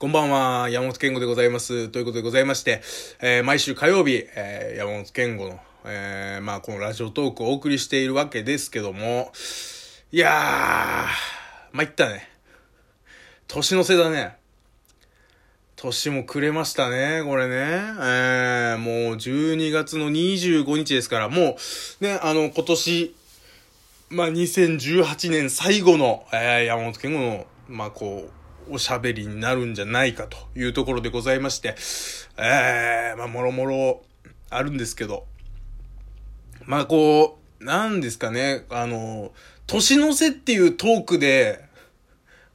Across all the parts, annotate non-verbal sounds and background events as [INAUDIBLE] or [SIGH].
こんばんは、山本健吾でございます。ということでございまして、えー、毎週火曜日、えー、山本健吾の、えー、まあ、このラジオトークをお送りしているわけですけども、いやー、参ったね。年の瀬だね。年も暮れましたね、これね。えー、もう12月の25日ですから、もう、ね、あの、今年、まあ、2018年最後の、えー、山本健吾の、まあ、こう、おしゃべりになるんじゃないかというところでございまして、えー、まあ、もろもろあるんですけど、まあ、こう、なんですかね、あの、年の瀬っていうトークで、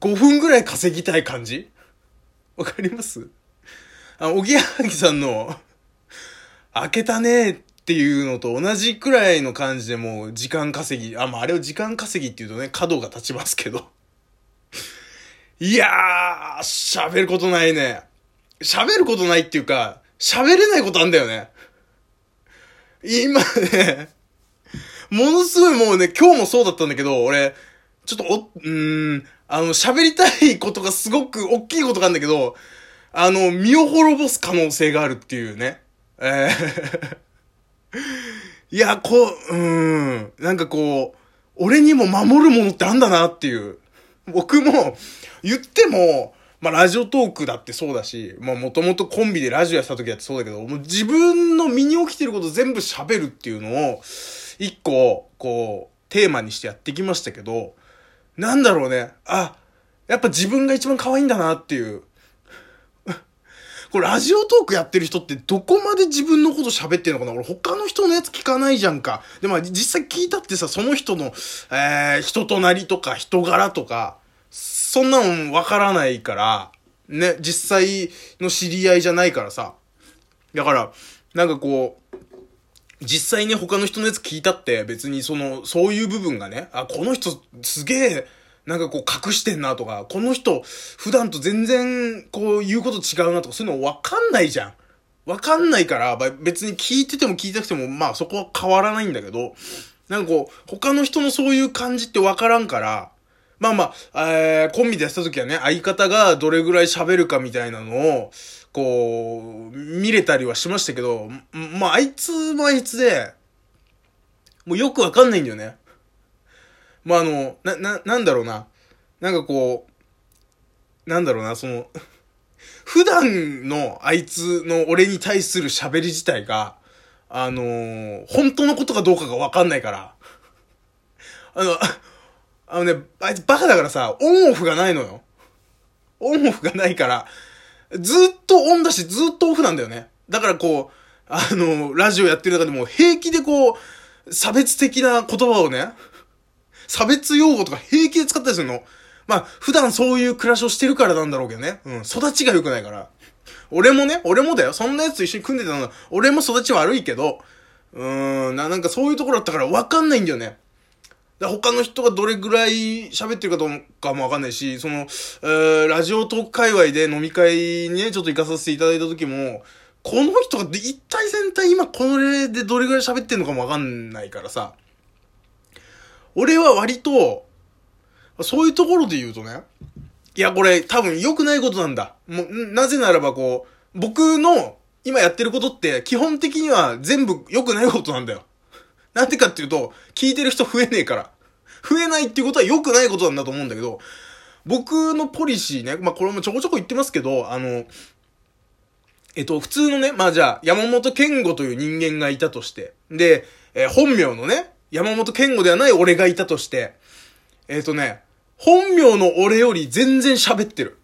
5分ぐらい稼ぎたい感じ？わかります？あ、おぎやはぎさんの、開けたねっていうのと同じくらいの感じでもう時間稼ぎ、あ、まあ、あれを時間稼ぎっていうとね、角が立ちますけど。いやー、喋ることないね。喋ることないっていうか、喋れないことあんだよね。今ね、ものすごいもうね、今日もそうだったんだけど、俺、ちょっとお、うーん、あの、喋りたいことがすごく大きいことがあんだけど、あの、身を滅ぼす可能性があるっていうね。えー [LAUGHS] いや、こう、うん、なんかこう、俺にも守るものってあんだなっていう。[LAUGHS] 僕も、言っても、まあ、ラジオトークだってそうだし、まあ、もともとコンビでラジオやった時だってそうだけど、もう自分の身に起きてること全部喋るっていうのを、一個、こう、テーマにしてやってきましたけど、なんだろうね。あ、やっぱ自分が一番可愛いんだなっていう。これラジオトークやってる人ってどこまで自分のこと喋ってんのかな？俺他の人のやつ聞かないじゃんか。でも実際聞いたってさ、その人の、えー、人となりとか人柄とか、そんなのわからないから、ね、実際の知り合いじゃないからさ。だから、なんかこう、実際ね、他の人のやつ聞いたって別にその、そういう部分がね、あ、この人すげえ、なんかこう隠してんなとか、この人普段と全然こう言うこと違うなとか、そういうのわかんないじゃん。わかんないから、別に聞いてても聞いたくても、まあそこは変わらないんだけど、なんかこう、他の人のそういう感じってわからんから、まあまあ、えー、コンビでやった時はね、相方がどれぐらい喋るかみたいなのを、こう、見れたりはしましたけど、まあ、あいつもあいつで、もうよくわかんないんだよね。まあ、あの、な、な、なんだろうな。なんかこう、なんだろうな、その、[LAUGHS] 普段のあいつの俺に対する喋り自体が、あのー、本当のことかどうかがわかんないから。あの、あのね、あいつバカだからさ、オンオフがないのよ。オンオフがないから、ずっとオンだし、ずっとオフなんだよね。だからこう、あの、ラジオやってる中でも平気でこう、差別的な言葉をね、差別用語とか平気で使ったりするの。まあ、普段そういう暮らしをしてるからなんだろうけどね。うん、育ちが良くないから。俺もね、俺もだよ。そんなやつと一緒に組んでたの俺も育ち悪いけど、うーん、な、なんかそういうところだったから分かんないんだよね。他の人がどれぐらい喋ってるかどうかもわかんないし、その、えー、ラジオトーク界隈で飲み会にね、ちょっと行かさせていただいた時も、この人が一体全体今これでどれぐらい喋ってんのかもわかんないからさ、俺は割と、そういうところで言うとね、いや、これ多分良くないことなんだ。もう、なぜならばこう、僕の今やってることって基本的には全部良くないことなんだよ。[LAUGHS] なんでかっていうと、聞いてる人増えねえから。増えないっていうことは良くないことなんだと思うんだけど、僕のポリシーね、まあ、これもちょこちょこ言ってますけど、あの、えっと、普通のね、まあ、じゃあ、山本健吾という人間がいたとして、で、えー、本名のね、山本健吾ではない俺がいたとして、えっとね、本名の俺より全然喋ってる。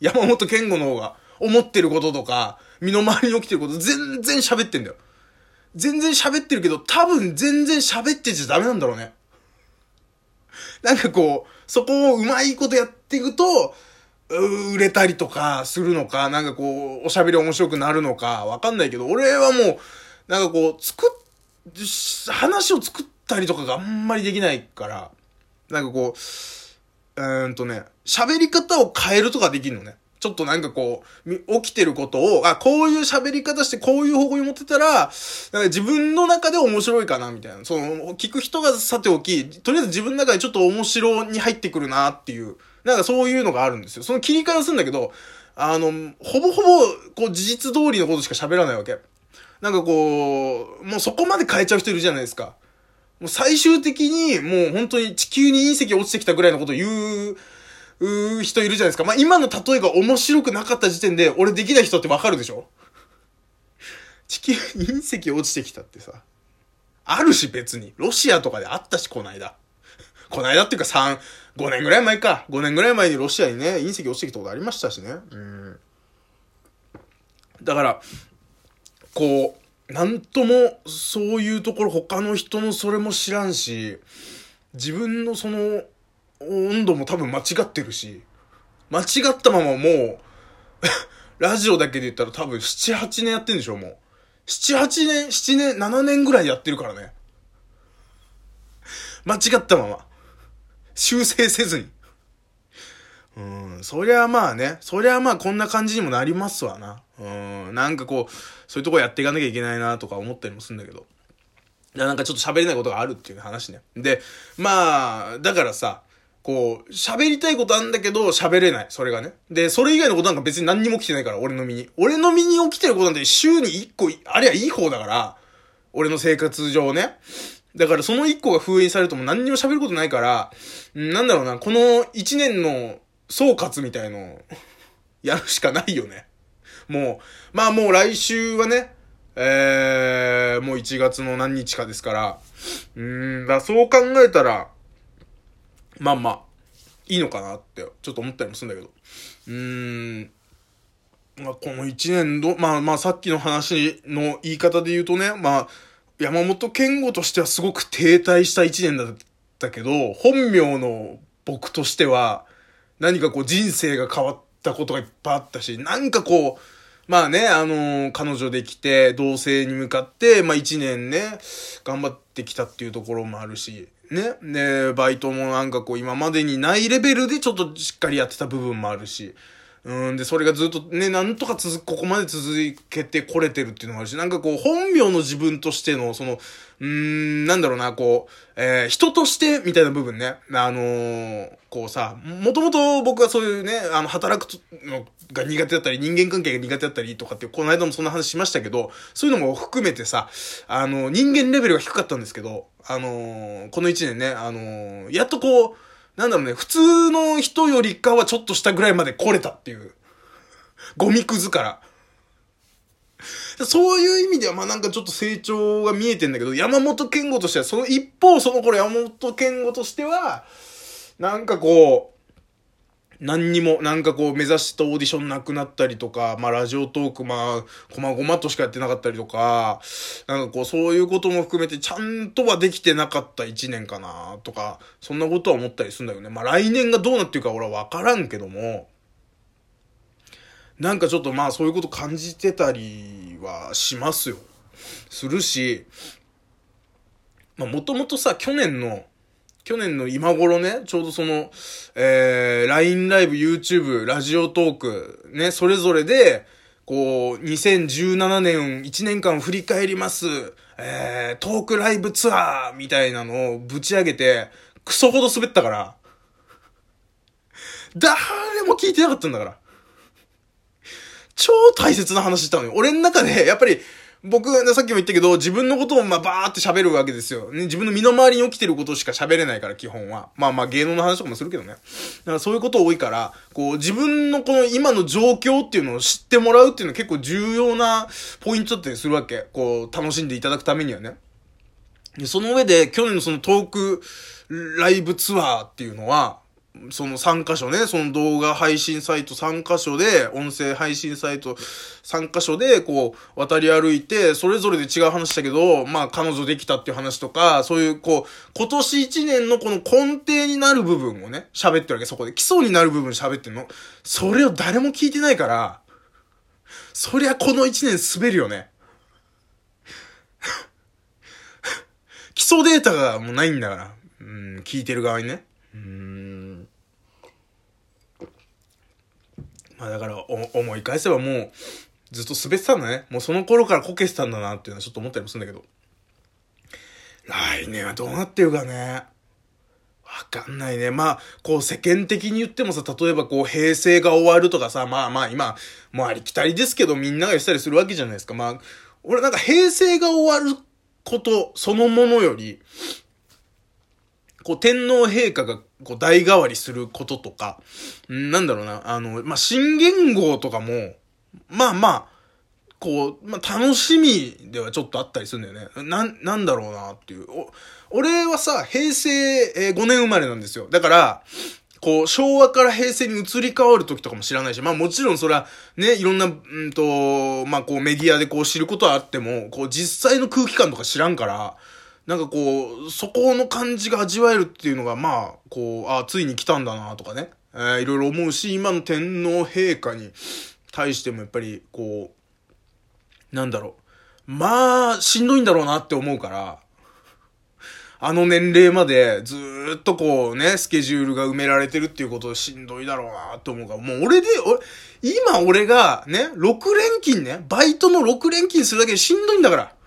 山本健吾の方が、思ってることとか、身の回りに起きてること全然喋ってんだよ。全然喋ってるけど、多分全然喋ってちゃダメなんだろうね。なんかこう、そこをうまいことやっていくと、売れたりとかするのか、なんかこう、おしゃべり面白くなるのか、わかんないけど、俺はもう、なんかこう、作っ、話を作ったりとかがあんまりできないから、なんかこう、うんとね、喋り方を変えるとかできるのね。ちょっとなんかこう、起きてることを、あ、こういう喋り方してこういう方向に持ってたら、なんか自分の中で面白いかな、みたいな。その、聞く人がさておき、とりあえず自分の中でちょっと面白に入ってくるなっていう、なんかそういうのがあるんですよ。その切り替えをするんだけど、あの、ほぼほぼ、こう、事実通りのことしか喋らないわけ。なんかこう、もうそこまで変えちゃう人いるじゃないですか。もう最終的に、もう本当に地球に隕石落ちてきたぐらいのことを言う、う人いるじゃないですか。まあ、今の例えが面白くなかった時点で、俺できない人ってわかるでしょ地球に隕石落ちてきたってさ。あるし別に。ロシアとかであったし、こないだ。こないだっていうか3、5年ぐらい前か。5年ぐらい前にロシアにね、隕石落ちてきたことありましたしね。うん。だから、こう、なんとも、そういうところ他の人のそれも知らんし、自分のその、温度も多分間違ってるし、間違ったままもう [LAUGHS] ラジオだけで言ったら多分7、8年やってんでしょ、もう。7、8年、7年、7年ぐらいやってるからね。間違ったまま。修正せずに。うん、そりゃまあね、そりゃまあこんな感じにもなりますわな。なんかこう、そういうとこやっていかなきゃいけないなとか思ったりもするんだけど。なんかちょっと喋れないことがあるっていう話ね。で、まあ、だからさ、こう、喋りたいことあんだけど、喋れない。それがね。で、それ以外のことなんか別に何にも起きてないから、俺の身に。俺の身に起きてることなんて週に1個、ありゃいい方だから、俺の生活上ね。だからその1個が封印されるとも何にも喋ることないから、なんだろうな、この1年の総括みたいのやるしかないよね。もう、まあもう来週はね、えー、もう1月の何日かですから、うーん、だそう考えたら、まあまあ、いいのかなって、ちょっと思ったりもするんだけど。うーん、まあこの1年ど、まあまあさっきの話の言い方で言うとね、まあ、山本健吾としてはすごく停滞した1年だったけど、本名の僕としては、何かこう人生が変わったことがいっぱいあったし、なんかこう、まあね、あのー、彼女できて、同性に向かって、まあ一年ね、頑張ってきたっていうところもあるし、ね。で、バイトもなんかこう今までにないレベルでちょっとしっかりやってた部分もあるし、うん、で、それがずっとね、なんとか続く、ここまで続けてこれてるっていうのもあるし、なんかこう、本名の自分としての、その、うーん、なんだろうな、こう、えー、人としてみたいな部分ね。あのー、こうさ、もともと僕はそういうね、あの、働くのが苦手だったり、人間関係が苦手だったりとかって、この間もそんな話しましたけど、そういうのも含めてさ、あの、人間レベルが低かったんですけど、あのー、この一年ね、あのやっとこう、なんだろうね、普通の人よりかはちょっとしたぐらいまで来れたっていう。ゴミくずから。そういう意味では、まあなんかちょっと成長が見えてんだけど、山本健吾としては、その一方、その頃山本健吾としては、なんかこう、何にも、なんかこう、目指したオーディションなくなったりとか、まあ、ラジオトーク、まあ、こまごまとしかやってなかったりとか、なんかこう、そういうことも含めて、ちゃんとはできてなかった一年かな、とか、そんなことは思ったりするんだよね。まあ、来年がどうなっていうか俺はわからんけども、なんかちょっとまあ、そういうこと感じてたりはしますよ。するし、まあ、もともとさ、去年の、去年の今頃ね、ちょうどその、えー、LINE ライブ、YouTube、ラジオトーク、ね、それぞれで、こう、2017年1年間振り返ります、えー、トークライブツアーみたいなのをぶち上げて、クソほど滑ったから、誰も聞いてなかったんだから。超大切な話したのよ。俺の中で、やっぱり、僕、さっきも言ったけど、自分のことをまあバーって喋るわけですよ。ね、自分の身の回りに起きてることしか喋れないから、基本は。まあまあ芸能の話とかもするけどね。だからそういうこと多いから、こう、自分のこの今の状況っていうのを知ってもらうっていうのは結構重要なポイントだったりするわけ。こう、楽しんでいただくためにはね。で、その上で、去年のそのトークライブツアーっていうのは、その3箇所ね、その動画配信サイト3箇所で、音声配信サイト3箇所で、こう、渡り歩いて、それぞれで違う話だけど、まあ、彼女できたっていう話とか、そういう、こう、今年1年のこの根底になる部分をね、喋ってるわけ、そこで。基礎になる部分喋ってんの。それを誰も聞いてないから、そりゃこの1年滑るよね。[LAUGHS] 基礎データがもうないんだから。うん、聞いてる側にね。うん。まあだから思い返せばもうずっと滑ってたんだね。もうその頃からこけてたんだなっていうのはちょっと思ったりもするんだけど。来年はどうなってるかね。わかんないね。まあ、こう世間的に言ってもさ、例えばこう平成が終わるとかさ、まあまあ今、もうありきたりですけどみんなが言ったりするわけじゃないですか。まあ、俺なんか平成が終わることそのものより、こう天皇陛下がこう代替わりすることとか、なんだろうな、あの、まあ、新元号とかも、まあまあ、こう、まあ、楽しみではちょっとあったりするんだよね。な、なんだろうなっていう。お、俺はさ、平成、5年生まれなんですよ。だから、こう、昭和から平成に移り変わる時とかも知らないし、まあもちろんそれは、ね、いろんな、うんと、まあこうメディアでこう知ることはあっても、こう実際の空気感とか知らんから、なんかこう、そこの感じが味わえるっていうのが、まあ、こう、あ、ついに来たんだなとかね、えー、いろいろ思うし、今の天皇陛下に対してもやっぱり、こう、なんだろう。まあ、しんどいんだろうなって思うから、あの年齢までずっとこうね、スケジュールが埋められてるっていうことしんどいだろうなと思うから、もう俺で、俺、今俺がね、6連勤ね、バイトの6連勤するだけでしんどいんだから。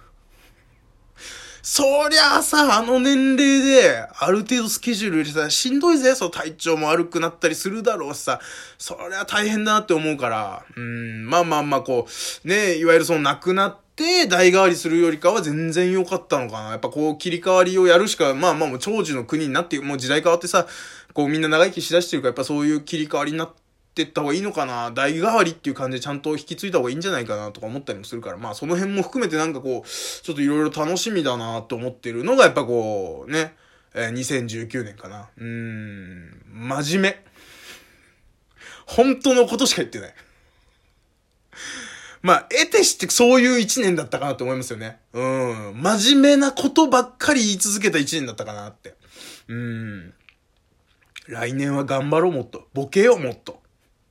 そりゃあさ、あの年齢で、ある程度スケジュール入れてたらしんどいぜ、そう体調も悪くなったりするだろうしさ、そりゃ大変だなって思うから、うん、まあまあまあこう、ね、いわゆるその亡くなって、代替わりするよりかは全然良かったのかな。やっぱこう切り替わりをやるしか、まあまあもう長寿の国になって、もう時代変わってさ、こうみんな長生きしだしてるから、やっぱそういう切り替わりになって、ってった方がいいのかな代替わりっていう感じでちゃんと引き継いだ方がいいんじゃないかなとか思ったりもするから、まあその辺も含めてなんかこう、ちょっといろいろ楽しみだなと思ってるのがやっぱこう、ね、えー、2019年かな。うーん、真面目。本当のことしか言ってない。まあ、得てしてそういう一年だったかなと思いますよね。うん。真面目なことばっかり言い続けた一年だったかなって。うん。来年は頑張ろうもっと。ボケようもっと。